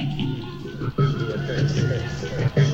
Thank you.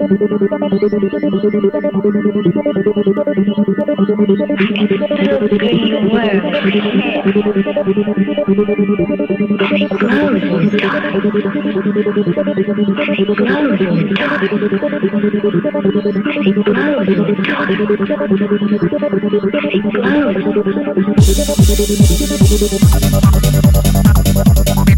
It glows.